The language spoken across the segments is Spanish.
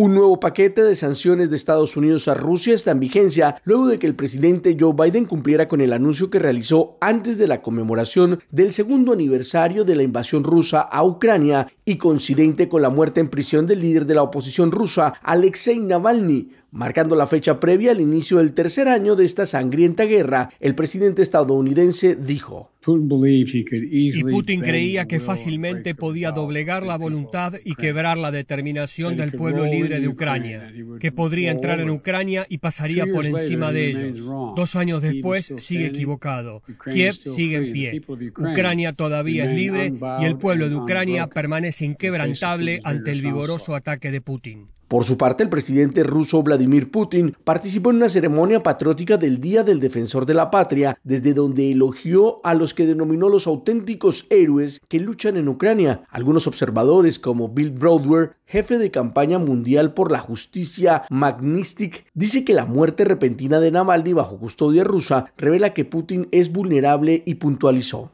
Un nuevo paquete de sanciones de Estados Unidos a Rusia está en vigencia luego de que el presidente Joe Biden cumpliera con el anuncio que realizó antes de la conmemoración del segundo aniversario de la invasión rusa a Ucrania y coincidente con la muerte en prisión del líder de la oposición rusa, Alexei Navalny, marcando la fecha previa al inicio del tercer año de esta sangrienta guerra. El presidente estadounidense dijo: y Putin creía que fácilmente podía doblegar la voluntad y quebrar la determinación del pueblo libre de Ucrania, que podría entrar en Ucrania y pasaría por encima de ellos. Dos años después sigue equivocado. Kiev sigue en pie. Ucrania todavía es libre y el pueblo de Ucrania permanece inquebrantable ante el vigoroso ataque de Putin. Por su parte, el presidente ruso Vladimir Putin participó en una ceremonia patriótica del Día del Defensor de la Patria, desde donde elogió a los que denominó los auténticos héroes que luchan en Ucrania. Algunos observadores, como Bill Broadway, jefe de campaña mundial por la justicia Magnistic, dice que la muerte repentina de Navalny bajo custodia rusa revela que Putin es vulnerable y puntualizó.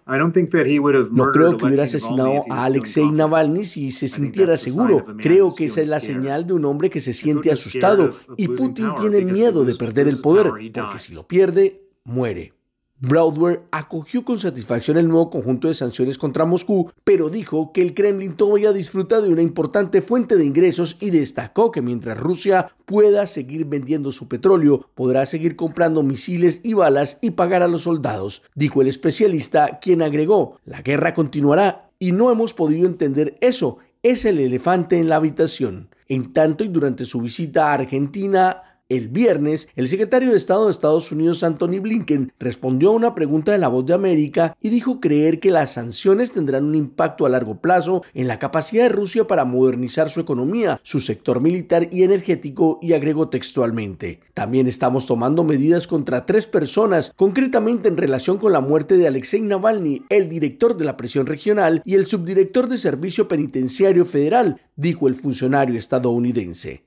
No creo que hubiera asesinado a Alexei Navalny si se sintiera seguro. Creo que esa es la señal de un hombre que se siente asustado y Putin tiene miedo de perder el poder, porque si lo pierde, muere. Broadway acogió con satisfacción el nuevo conjunto de sanciones contra Moscú, pero dijo que el Kremlin todavía disfruta de una importante fuente de ingresos y destacó que mientras Rusia pueda seguir vendiendo su petróleo, podrá seguir comprando misiles y balas y pagar a los soldados, dijo el especialista, quien agregó, la guerra continuará y no hemos podido entender eso, es el elefante en la habitación. En tanto y durante su visita a Argentina, el viernes, el secretario de Estado de Estados Unidos, Anthony Blinken, respondió a una pregunta de la voz de América y dijo creer que las sanciones tendrán un impacto a largo plazo en la capacidad de Rusia para modernizar su economía, su sector militar y energético y agregó textualmente. También estamos tomando medidas contra tres personas, concretamente en relación con la muerte de Alexei Navalny, el director de la presión regional y el subdirector de Servicio Penitenciario Federal, dijo el funcionario estadounidense.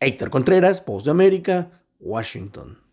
Héctor Contreras, Voz de América, Washington.